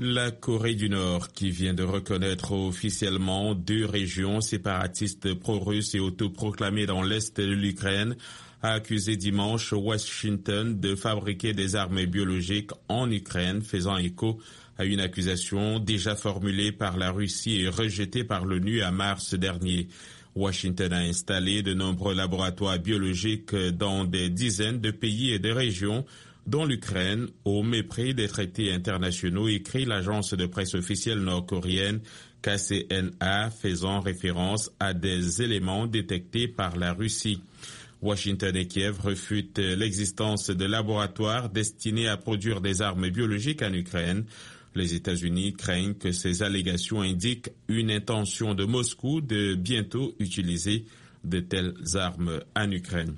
La Corée du Nord, qui vient de reconnaître officiellement deux régions séparatistes pro-russes et autoproclamées dans l'est de l'Ukraine, a accusé dimanche Washington de fabriquer des armes biologiques en Ukraine, faisant écho à une accusation déjà formulée par la Russie et rejetée par l'ONU à mars dernier. Washington a installé de nombreux laboratoires biologiques dans des dizaines de pays et de régions dont l'Ukraine, au mépris des traités internationaux, écrit l'agence de presse officielle nord-coréenne KCNA, faisant référence à des éléments détectés par la Russie. Washington et Kiev refutent l'existence de laboratoires destinés à produire des armes biologiques en Ukraine. Les États-Unis craignent que ces allégations indiquent une intention de Moscou de bientôt utiliser de telles armes en Ukraine.